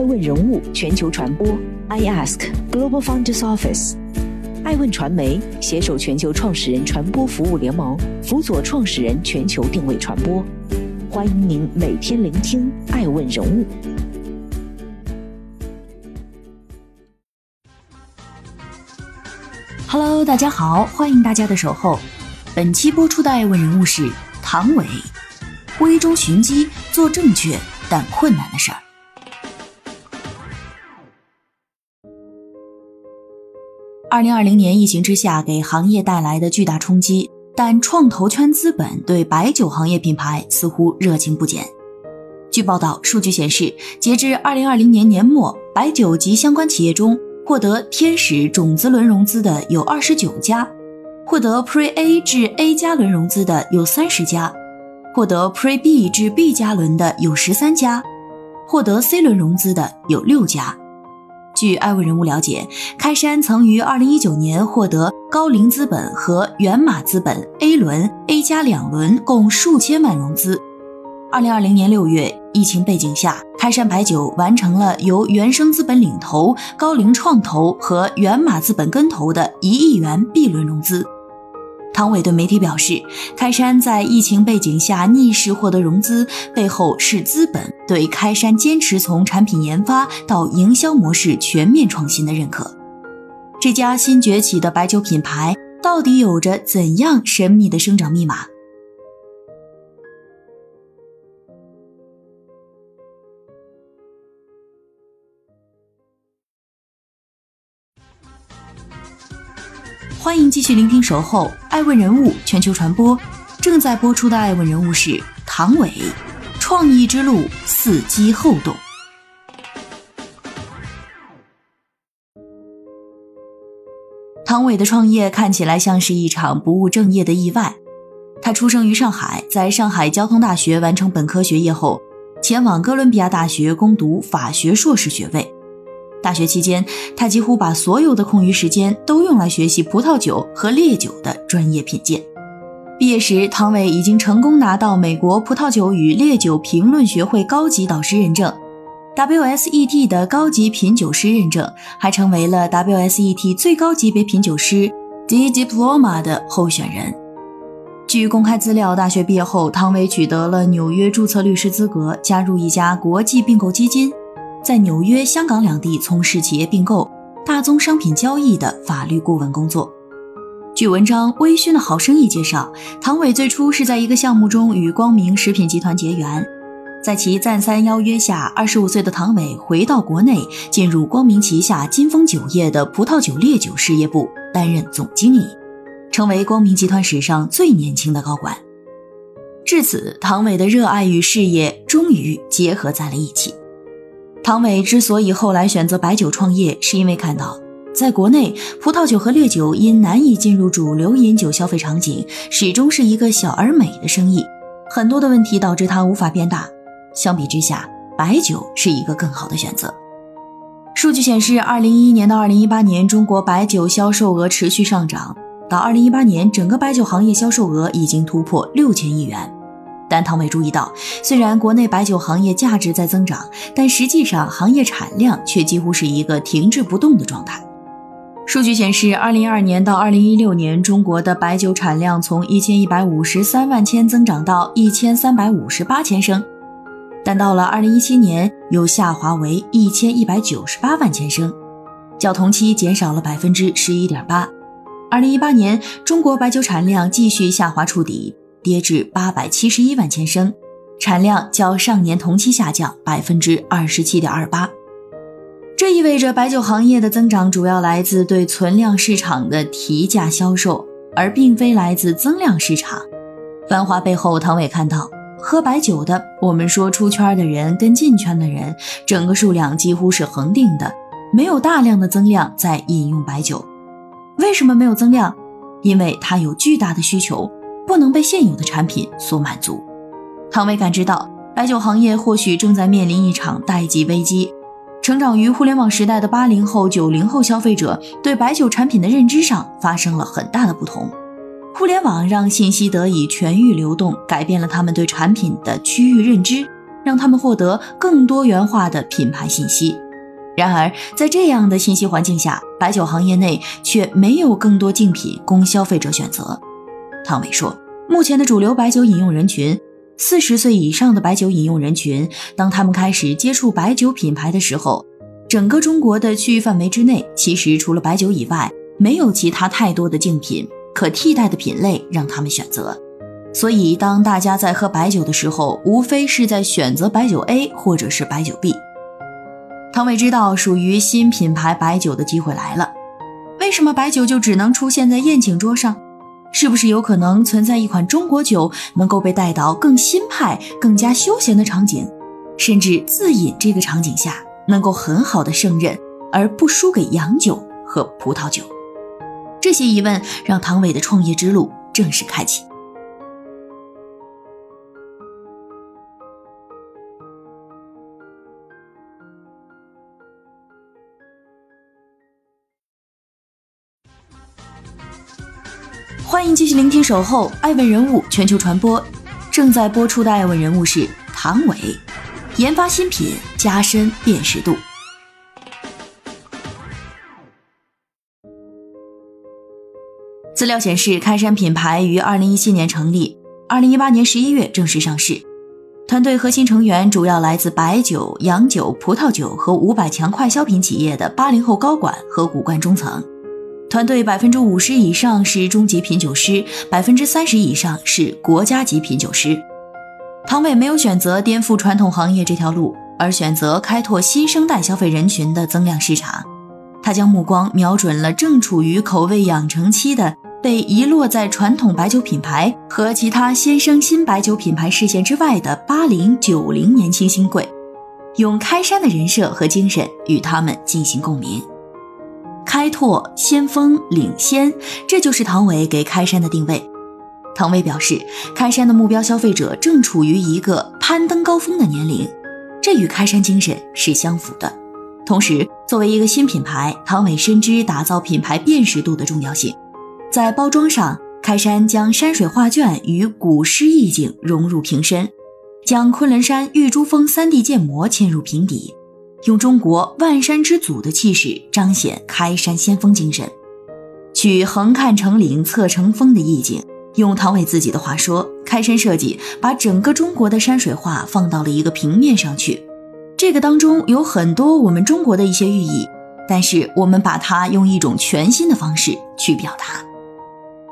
爱问人物全球传播，I Ask Global Founders Office，爱问传媒携手全球创始人传播服务联盟，辅佐创始人全球定位传播。欢迎您每天聆听爱问人物。Hello，大家好，欢迎大家的守候。本期播出的爱问人物是唐伟，危中寻机，做正确但困难的事儿。二零二零年疫情之下，给行业带来的巨大冲击，但创投圈资本对白酒行业品牌似乎热情不减。据报道，数据显示，截至二零二零年年末，白酒及相关企业中。获得天使种子轮融资的有二十九家，获得 Pre A 至 A 加轮融资的有三十家，获得 Pre B 至 B 加轮的有十三家，获得 C 轮融资的有六家。据艾问人物了解，开山曾于二零一九年获得高瓴资本和源码资本 A 轮、A 加两轮共数千万融资。二零二零年六月，疫情背景下，开山白酒完成了由原生资本领投、高瓴创投和源码资本跟投的一亿元 B 轮融资。唐伟对媒体表示，开山在疫情背景下逆势获得融资，背后是资本对开山坚持从产品研发到营销模式全面创新的认可。这家新崛起的白酒品牌到底有着怎样神秘的生长密码？欢迎继续聆听《守候爱问人物全球传播》，正在播出的爱问人物是唐伟，创意之路伺机后动。唐伟的创业看起来像是一场不务正业的意外。他出生于上海，在上海交通大学完成本科学业后，前往哥伦比亚大学攻读法学硕士学位。大学期间，他几乎把所有的空余时间都用来学习葡萄酒和烈酒的专业品鉴。毕业时，汤伟已经成功拿到美国葡萄酒与烈酒评论学会高级导师认证、WSET 的高级品酒师认证，还成为了 WSET 最高级别品酒师 D Diploma 的候选人。据公开资料，大学毕业后，汤伟取得了纽约注册律师资格，加入一家国际并购基金。在纽约、香港两地从事企业并购、大宗商品交易的法律顾问工作。据文章《微醺的好生意》介绍，唐伟最初是在一个项目中与光明食品集团结缘，在其再三邀约下，二十五岁的唐伟回到国内，进入光明旗下金丰酒业的葡萄酒烈酒事业部担任总经理，成为光明集团史上最年轻的高管。至此，唐伟的热爱与事业终于结合在了一起。唐伟之所以后来选择白酒创业，是因为看到在国内，葡萄酒和烈酒因难以进入主流饮酒消费场景，始终是一个小而美的生意，很多的问题导致它无法变大。相比之下，白酒是一个更好的选择。数据显示，二零一一年到二零一八年，中国白酒销售额持续上涨，到二零一八年，整个白酒行业销售额已经突破六千亿元。但唐伟注意到，虽然国内白酒行业价值在增长，但实际上行业产量却几乎是一个停滞不动的状态。数据显示，二零一二年到二零一六年，中国的白酒产量从一千一百五十三万千增长到一千三百五十八千升，但到了二零一七年又下滑为一千一百九十八万千升，较同期减少了百分之十一点八。二零一八年，中国白酒产量继续下滑触底。跌至八百七十一万千升，产量较上年同期下降百分之二十七点二八。这意味着白酒行业的增长主要来自对存量市场的提价销售，而并非来自增量市场。繁华背后，唐伟看到喝白酒的，我们说出圈的人跟进圈的人，整个数量几乎是恒定的，没有大量的增量在饮用白酒。为什么没有增量？因为它有巨大的需求。不能被现有的产品所满足。唐伟感知到，白酒行业或许正在面临一场代际危机。成长于互联网时代的八零后、九零后消费者对白酒产品的认知上发生了很大的不同。互联网让信息得以全域流动，改变了他们对产品的区域认知。让他们获得更多元化的品牌信息。然而，在这样的信息环境下，白酒行业内却没有更多竞品供消费者选择。汤伟说：“目前的主流白酒饮用人群，四十岁以上的白酒饮用人群，当他们开始接触白酒品牌的时候，整个中国的区域范围之内，其实除了白酒以外，没有其他太多的竞品可替代的品类让他们选择。所以，当大家在喝白酒的时候，无非是在选择白酒 A 或者是白酒 B。”汤伟知道，属于新品牌白酒的机会来了。为什么白酒就只能出现在宴请桌上？是不是有可能存在一款中国酒能够被带到更新派、更加休闲的场景，甚至自饮这个场景下能够很好的胜任，而不输给洋酒和葡萄酒？这些疑问让唐伟的创业之路正式开启。欢迎继续聆听《守候爱问人物全球传播》，正在播出的爱问人物是唐伟，研发新品，加深辨识度。资料显示，开山品牌于二零一七年成立，二零一八年十一月正式上市。团队核心成员主要来自白酒、洋酒、葡萄酒和五百强快消品企业的八零后高管和骨干中层。团队百分之五十以上是中级品酒师，百分之三十以上是国家级品酒师。唐伟没有选择颠覆传统行业这条路，而选择开拓新生代消费人群的增量市场。他将目光瞄准了正处于口味养成期的、被遗落在传统白酒品牌和其他先生新白酒品牌视线之外的八零九零年轻新贵，用开山的人设和精神与他们进行共鸣。开拓先锋领先，这就是唐伟给开山的定位。唐伟表示，开山的目标消费者正处于一个攀登高峰的年龄，这与开山精神是相符的。同时，作为一个新品牌，唐伟深知打造品牌辨识度的重要性。在包装上，开山将山水画卷与古诗意境融入瓶身，将昆仑山玉珠峰 3D 建模嵌入瓶底。用中国万山之祖的气势彰显开山先锋精神，取横看成岭侧成峰的意境。用唐伟自己的话说，开山设计把整个中国的山水画放到了一个平面上去。这个当中有很多我们中国的一些寓意，但是我们把它用一种全新的方式去表达。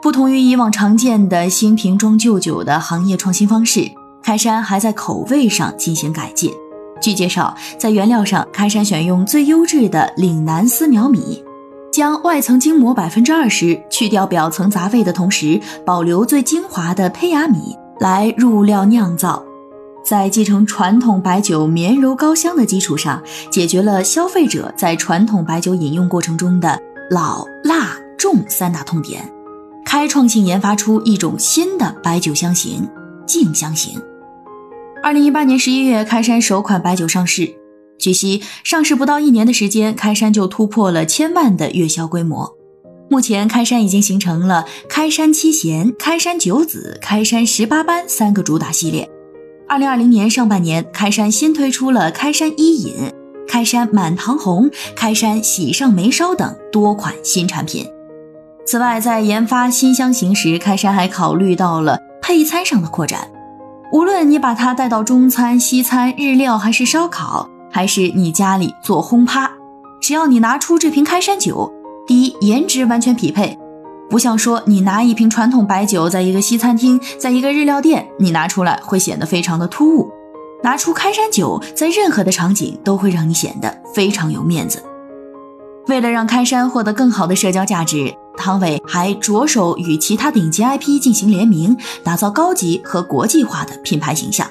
不同于以往常见的新瓶装旧酒的行业创新方式，开山还在口味上进行改进。据介绍，在原料上，开山选用最优质的岭南丝苗米，将外层精磨百分之二十，去掉表层杂味的同时，保留最精华的胚芽米来入料酿造。在继承传统白酒绵柔高香的基础上，解决了消费者在传统白酒饮用过程中的老、辣、重三大痛点，开创性研发出一种新的白酒香型——静香型。二零一八年十一月，开山首款白酒上市。据悉，上市不到一年的时间，开山就突破了千万的月销规模。目前，开山已经形成了开山七贤、开山九子、开山十八般三个主打系列。二零二零年上半年，开山新推出了开山一饮、开山满堂红、开山喜上眉梢等多款新产品。此外，在研发新香型时，开山还考虑到了配餐上的扩展。无论你把它带到中餐、西餐、日料，还是烧烤，还是你家里做轰趴，只要你拿出这瓶开山酒，第一颜值完全匹配，不像说你拿一瓶传统白酒，在一个西餐厅，在一个日料店，你拿出来会显得非常的突兀。拿出开山酒，在任何的场景都会让你显得非常有面子。为了让开山获得更好的社交价值。汤伟还着手与其他顶级 IP 进行联名，打造高级和国际化的品牌形象。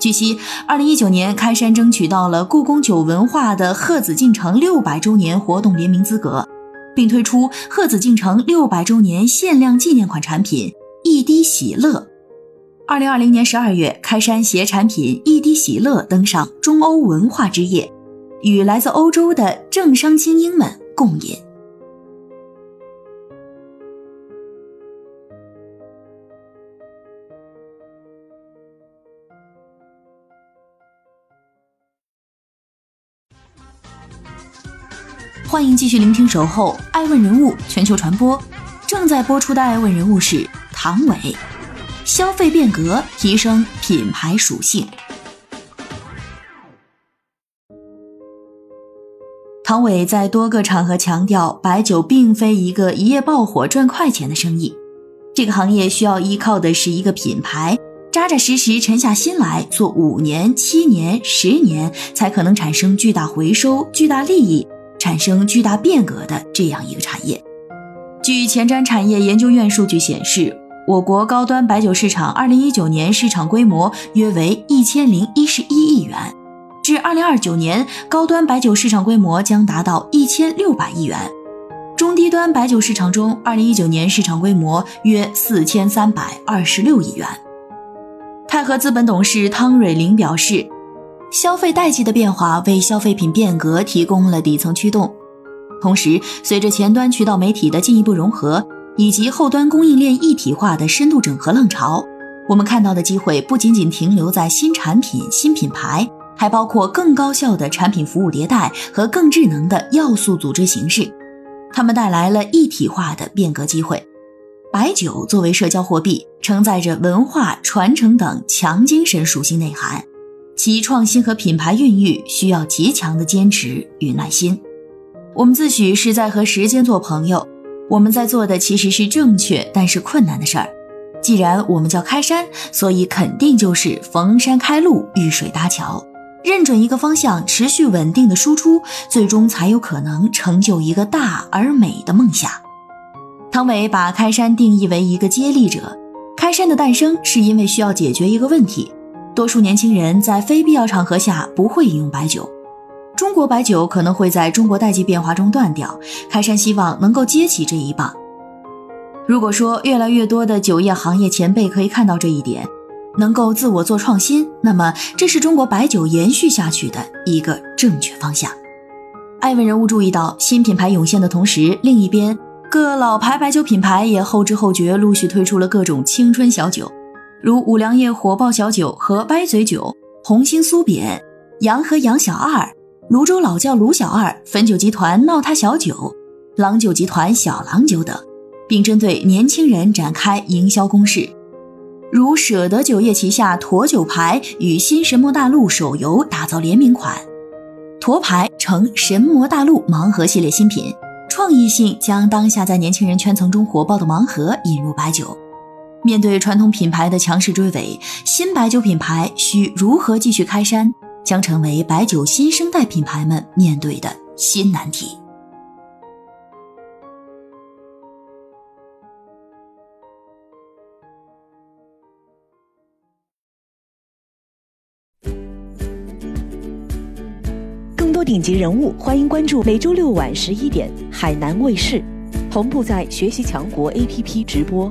据悉，二零一九年开山争取到了故宫酒文化的鹤紫禁城六百周年活动联名资格，并推出鹤紫禁城六百周年限量纪念款产品一滴喜乐。二零二零年十二月，开山携产品一滴喜乐登上中欧文化之夜，与来自欧洲的政商精英们共饮。欢迎继续聆听《守候爱问人物全球传播》，正在播出的爱问人物是唐伟。消费变革，提升品牌属性。唐伟在多个场合强调，白酒并非一个一夜爆火赚快钱的生意，这个行业需要依靠的是一个品牌，扎扎实实沉下心来做五年、七年、十年，才可能产生巨大回收、巨大利益。产生巨大变革的这样一个产业。据前瞻产业研究院数据显示，我国高端白酒市场2019年市场规模约为1011亿元，至2029年高端白酒市场规模将达到1600亿元。中低端白酒市场中，2019年市场规模约4326亿元。泰和资本董事汤蕊玲表示。消费代际的变化为消费品变革提供了底层驱动，同时，随着前端渠道媒体的进一步融合，以及后端供应链一体化的深度整合浪潮，我们看到的机会不仅仅停留在新产品、新品牌，还包括更高效的产品服务迭代和更智能的要素组织形式，它们带来了一体化的变革机会。白酒作为社交货币，承载着文化传承等强精神属性内涵。其创新和品牌孕育需要极强的坚持与耐心。我们自诩是在和时间做朋友，我们在做的其实是正确但是困难的事儿。既然我们叫开山，所以肯定就是逢山开路，遇水搭桥，认准一个方向，持续稳定的输出，最终才有可能成就一个大而美的梦想。汤唯把开山定义为一个接力者，开山的诞生是因为需要解决一个问题。多数年轻人在非必要场合下不会饮用白酒，中国白酒可能会在中国代际变化中断掉。开山希望能够接起这一棒。如果说越来越多的酒业行业前辈可以看到这一点，能够自我做创新，那么这是中国白酒延续下去的一个正确方向。艾文人物注意到，新品牌涌现的同时，另一边各老牌白酒品牌也后知后觉，陆续推出了各种青春小酒。如五粮液火爆小酒和歪嘴酒、红星酥扁、洋河杨小二、泸州老窖卢小二、汾酒集团闹他小酒、郎酒集团小郎酒等，并针对年轻人展开营销攻势。如舍得酒业旗下驼酒牌与新神魔大陆手游打造联名款，驼牌成神魔大陆盲盒系列新品，创意性将当下在年轻人圈层中火爆的盲盒引入白酒。面对传统品牌的强势追尾，新白酒品牌需如何继续开山，将成为白酒新生代品牌们面对的新难题。更多顶级人物，欢迎关注每周六晚十一点海南卫视，同步在学习强国 APP 直播。